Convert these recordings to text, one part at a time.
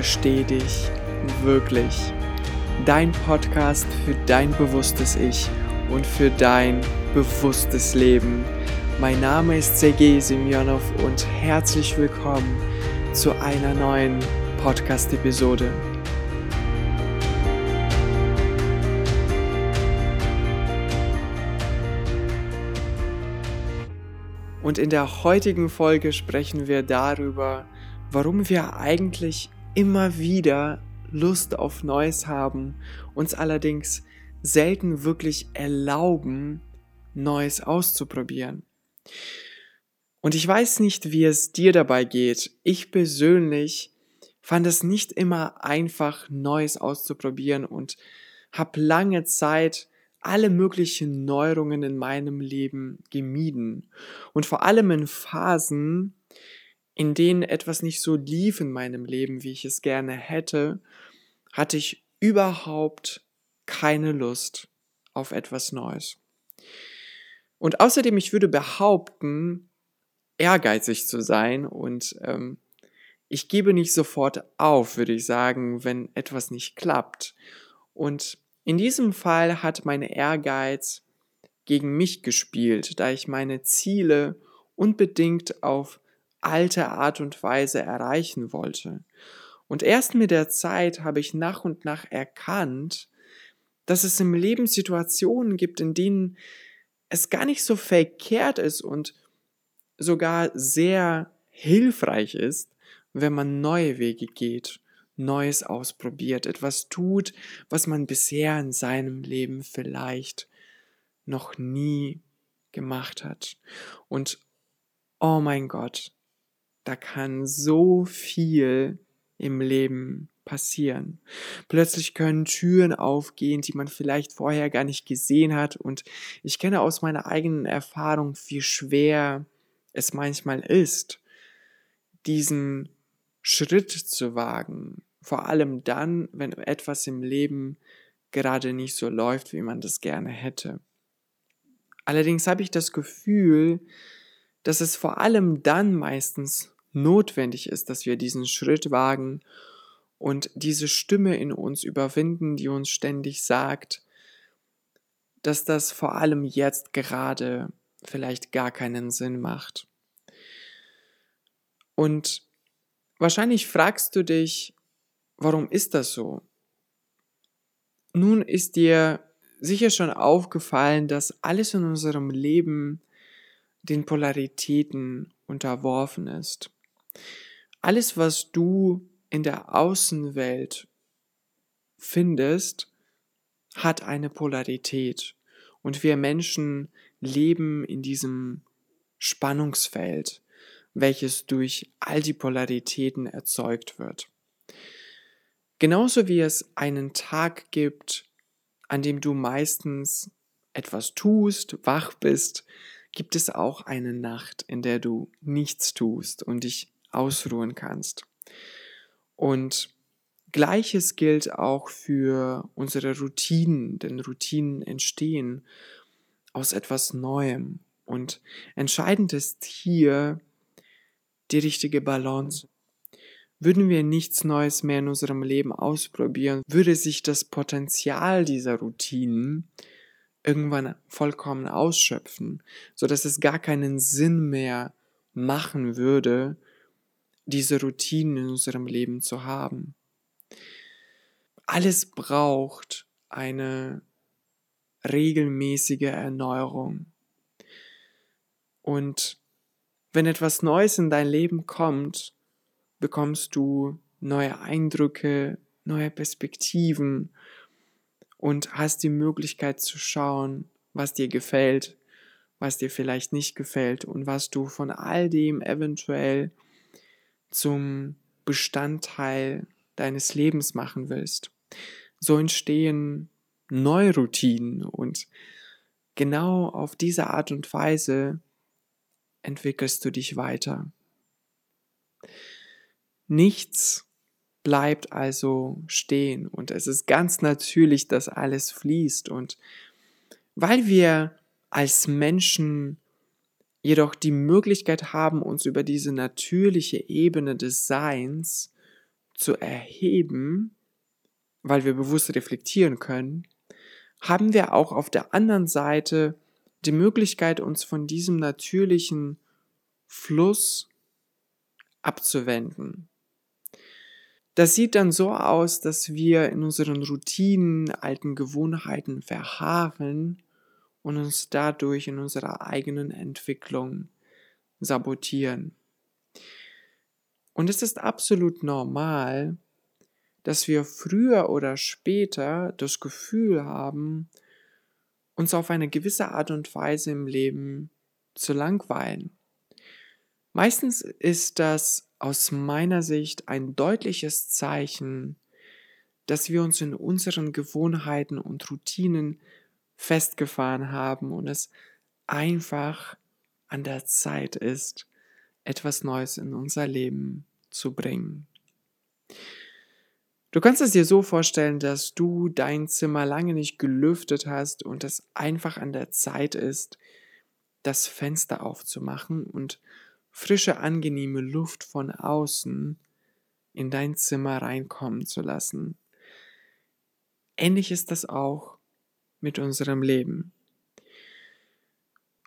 Verstehe dich wirklich. Dein Podcast für dein bewusstes Ich und für dein bewusstes Leben. Mein Name ist Sergei Semyonov und herzlich willkommen zu einer neuen Podcast-Episode. Und in der heutigen Folge sprechen wir darüber, warum wir eigentlich immer wieder Lust auf Neues haben, uns allerdings selten wirklich erlauben, Neues auszuprobieren. Und ich weiß nicht, wie es dir dabei geht. Ich persönlich fand es nicht immer einfach, Neues auszuprobieren und habe lange Zeit alle möglichen Neuerungen in meinem Leben gemieden. Und vor allem in Phasen, in denen etwas nicht so lief in meinem Leben, wie ich es gerne hätte, hatte ich überhaupt keine Lust auf etwas Neues. Und außerdem, ich würde behaupten, ehrgeizig zu sein und ähm, ich gebe nicht sofort auf, würde ich sagen, wenn etwas nicht klappt. Und in diesem Fall hat mein Ehrgeiz gegen mich gespielt, da ich meine Ziele unbedingt auf alte Art und Weise erreichen wollte. Und erst mit der Zeit habe ich nach und nach erkannt, dass es im Leben Situationen gibt, in denen es gar nicht so verkehrt ist und sogar sehr hilfreich ist, wenn man neue Wege geht, Neues ausprobiert, etwas tut, was man bisher in seinem Leben vielleicht noch nie gemacht hat. Und oh mein Gott, da kann so viel im Leben passieren. Plötzlich können Türen aufgehen, die man vielleicht vorher gar nicht gesehen hat. Und ich kenne aus meiner eigenen Erfahrung, wie schwer es manchmal ist, diesen Schritt zu wagen. Vor allem dann, wenn etwas im Leben gerade nicht so läuft, wie man das gerne hätte. Allerdings habe ich das Gefühl, dass es vor allem dann meistens notwendig ist, dass wir diesen Schritt wagen und diese Stimme in uns überwinden, die uns ständig sagt, dass das vor allem jetzt gerade vielleicht gar keinen Sinn macht. Und wahrscheinlich fragst du dich, warum ist das so? Nun ist dir sicher schon aufgefallen, dass alles in unserem Leben den Polaritäten unterworfen ist. Alles, was du in der Außenwelt findest, hat eine Polarität. Und wir Menschen leben in diesem Spannungsfeld, welches durch all die Polaritäten erzeugt wird. Genauso wie es einen Tag gibt, an dem du meistens etwas tust, wach bist, gibt es auch eine Nacht, in der du nichts tust und dich ausruhen kannst. Und Gleiches gilt auch für unsere Routinen, denn Routinen entstehen aus etwas Neuem. Und entscheidend ist hier die richtige Balance. Würden wir nichts Neues mehr in unserem Leben ausprobieren, würde sich das Potenzial dieser Routinen irgendwann vollkommen ausschöpfen, so dass es gar keinen Sinn mehr machen würde, diese Routinen in unserem Leben zu haben. Alles braucht eine regelmäßige Erneuerung. Und wenn etwas Neues in dein Leben kommt, bekommst du neue Eindrücke, neue Perspektiven und hast die Möglichkeit zu schauen, was dir gefällt, was dir vielleicht nicht gefällt und was du von all dem eventuell zum Bestandteil deines Lebens machen willst. So entstehen neue Routinen und genau auf diese Art und Weise entwickelst du dich weiter. Nichts bleibt also stehen und es ist ganz natürlich, dass alles fließt und weil wir als Menschen jedoch die Möglichkeit haben, uns über diese natürliche Ebene des Seins zu erheben, weil wir bewusst reflektieren können, haben wir auch auf der anderen Seite die Möglichkeit, uns von diesem natürlichen Fluss abzuwenden. Das sieht dann so aus, dass wir in unseren Routinen, alten Gewohnheiten verharren und uns dadurch in unserer eigenen Entwicklung sabotieren. Und es ist absolut normal, dass wir früher oder später das Gefühl haben, uns auf eine gewisse Art und Weise im Leben zu langweilen. Meistens ist das aus meiner Sicht ein deutliches Zeichen, dass wir uns in unseren Gewohnheiten und Routinen festgefahren haben und es einfach an der Zeit ist, etwas Neues in unser Leben zu bringen. Du kannst es dir so vorstellen, dass du dein Zimmer lange nicht gelüftet hast und es einfach an der Zeit ist, das Fenster aufzumachen und frische, angenehme Luft von außen in dein Zimmer reinkommen zu lassen. Ähnlich ist das auch mit unserem Leben.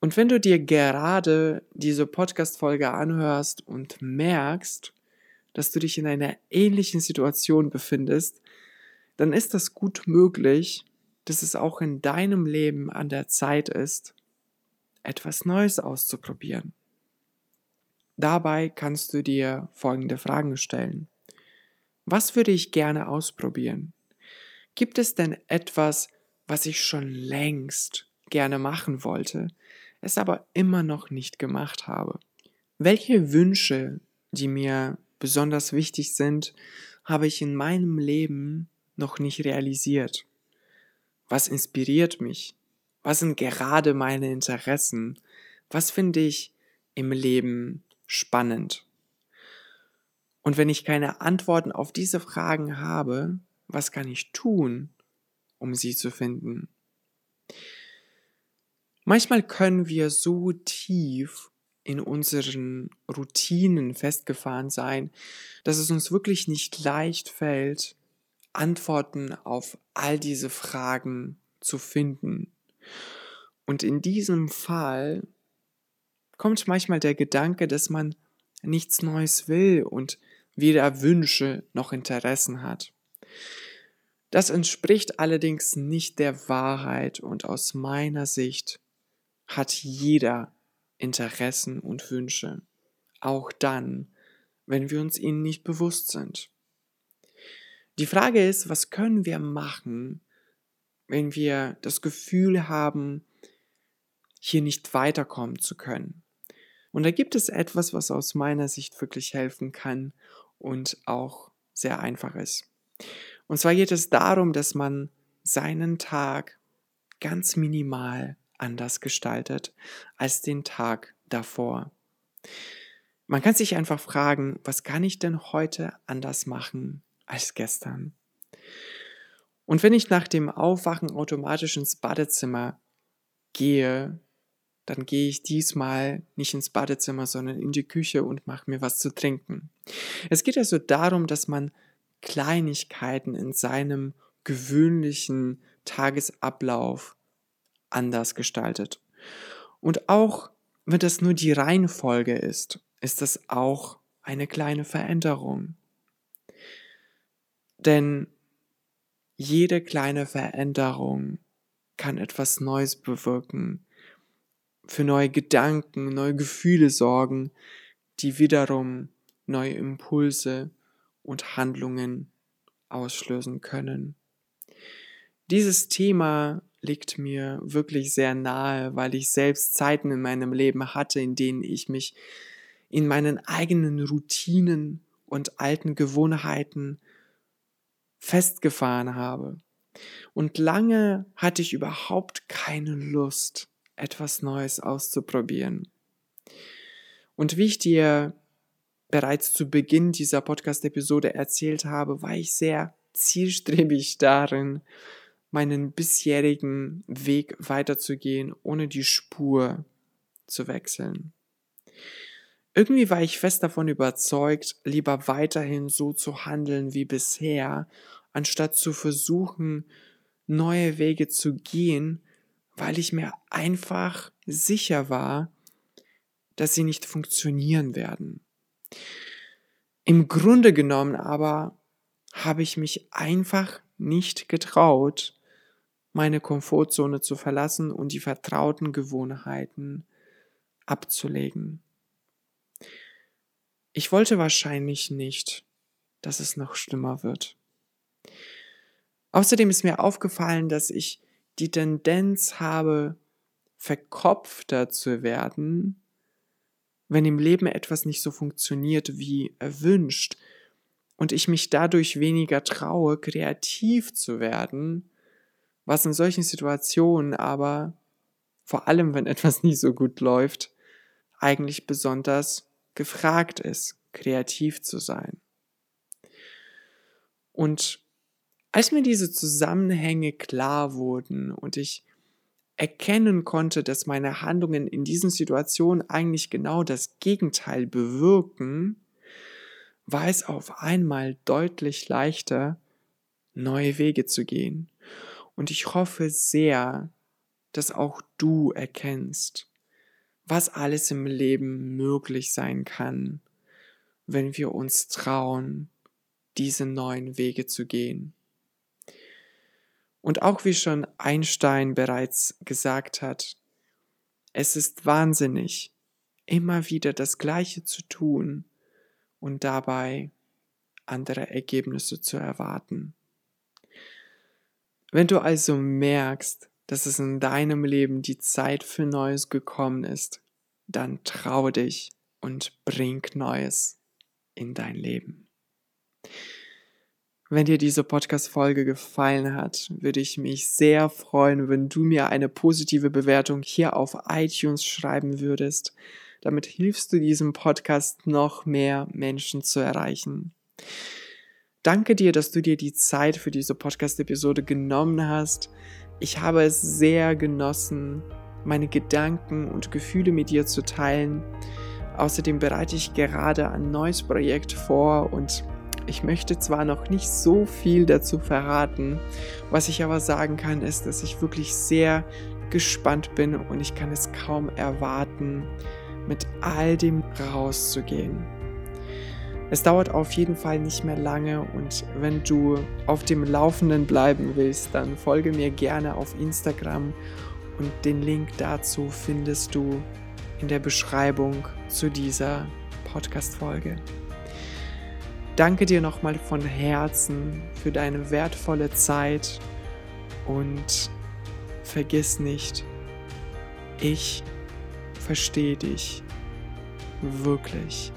Und wenn du dir gerade diese Podcast-Folge anhörst und merkst, dass du dich in einer ähnlichen Situation befindest, dann ist das gut möglich, dass es auch in deinem Leben an der Zeit ist, etwas Neues auszuprobieren. Dabei kannst du dir folgende Fragen stellen. Was würde ich gerne ausprobieren? Gibt es denn etwas, was ich schon längst gerne machen wollte, es aber immer noch nicht gemacht habe? Welche Wünsche, die mir besonders wichtig sind, habe ich in meinem Leben noch nicht realisiert. Was inspiriert mich? Was sind gerade meine Interessen? Was finde ich im Leben spannend? Und wenn ich keine Antworten auf diese Fragen habe, was kann ich tun, um sie zu finden? Manchmal können wir so tief in unseren Routinen festgefahren sein, dass es uns wirklich nicht leicht fällt, Antworten auf all diese Fragen zu finden. Und in diesem Fall kommt manchmal der Gedanke, dass man nichts Neues will und weder Wünsche noch Interessen hat. Das entspricht allerdings nicht der Wahrheit und aus meiner Sicht hat jeder Interessen und Wünsche, auch dann, wenn wir uns ihnen nicht bewusst sind. Die Frage ist, was können wir machen, wenn wir das Gefühl haben, hier nicht weiterkommen zu können. Und da gibt es etwas, was aus meiner Sicht wirklich helfen kann und auch sehr einfach ist. Und zwar geht es darum, dass man seinen Tag ganz minimal anders gestaltet als den Tag davor. Man kann sich einfach fragen, was kann ich denn heute anders machen als gestern? Und wenn ich nach dem Aufwachen automatisch ins Badezimmer gehe, dann gehe ich diesmal nicht ins Badezimmer, sondern in die Küche und mache mir was zu trinken. Es geht also darum, dass man Kleinigkeiten in seinem gewöhnlichen Tagesablauf anders gestaltet. Und auch wenn das nur die Reihenfolge ist, ist das auch eine kleine Veränderung. Denn jede kleine Veränderung kann etwas Neues bewirken, für neue Gedanken, neue Gefühle sorgen, die wiederum neue Impulse und Handlungen auslösen können. Dieses Thema liegt mir wirklich sehr nahe, weil ich selbst Zeiten in meinem Leben hatte, in denen ich mich in meinen eigenen Routinen und alten Gewohnheiten festgefahren habe. Und lange hatte ich überhaupt keine Lust, etwas Neues auszuprobieren. Und wie ich dir bereits zu Beginn dieser Podcast-Episode erzählt habe, war ich sehr zielstrebig darin, meinen bisherigen Weg weiterzugehen, ohne die Spur zu wechseln. Irgendwie war ich fest davon überzeugt, lieber weiterhin so zu handeln wie bisher, anstatt zu versuchen, neue Wege zu gehen, weil ich mir einfach sicher war, dass sie nicht funktionieren werden. Im Grunde genommen aber habe ich mich einfach nicht getraut, meine Komfortzone zu verlassen und die vertrauten Gewohnheiten abzulegen. Ich wollte wahrscheinlich nicht, dass es noch schlimmer wird. Außerdem ist mir aufgefallen, dass ich die Tendenz habe, verkopfter zu werden, wenn im Leben etwas nicht so funktioniert wie erwünscht und ich mich dadurch weniger traue, kreativ zu werden, was in solchen Situationen aber, vor allem wenn etwas nicht so gut läuft, eigentlich besonders gefragt ist, kreativ zu sein. Und als mir diese Zusammenhänge klar wurden und ich erkennen konnte, dass meine Handlungen in diesen Situationen eigentlich genau das Gegenteil bewirken, war es auf einmal deutlich leichter, neue Wege zu gehen. Und ich hoffe sehr, dass auch du erkennst, was alles im Leben möglich sein kann, wenn wir uns trauen, diese neuen Wege zu gehen. Und auch wie schon Einstein bereits gesagt hat, es ist wahnsinnig, immer wieder das Gleiche zu tun und dabei andere Ergebnisse zu erwarten. Wenn du also merkst, dass es in deinem Leben die Zeit für Neues gekommen ist, dann trau dich und bring Neues in dein Leben. Wenn dir diese Podcast-Folge gefallen hat, würde ich mich sehr freuen, wenn du mir eine positive Bewertung hier auf iTunes schreiben würdest. Damit hilfst du diesem Podcast noch mehr Menschen zu erreichen. Danke dir, dass du dir die Zeit für diese Podcast-Episode genommen hast. Ich habe es sehr genossen, meine Gedanken und Gefühle mit dir zu teilen. Außerdem bereite ich gerade ein neues Projekt vor und ich möchte zwar noch nicht so viel dazu verraten, was ich aber sagen kann, ist, dass ich wirklich sehr gespannt bin und ich kann es kaum erwarten, mit all dem rauszugehen. Es dauert auf jeden Fall nicht mehr lange und wenn du auf dem Laufenden bleiben willst, dann folge mir gerne auf Instagram und den Link dazu findest du in der Beschreibung zu dieser Podcast-Folge. Danke dir nochmal von Herzen für deine wertvolle Zeit und vergiss nicht, ich verstehe dich wirklich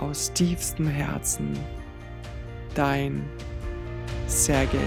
aus tiefstem Herzen. Dein Sergei.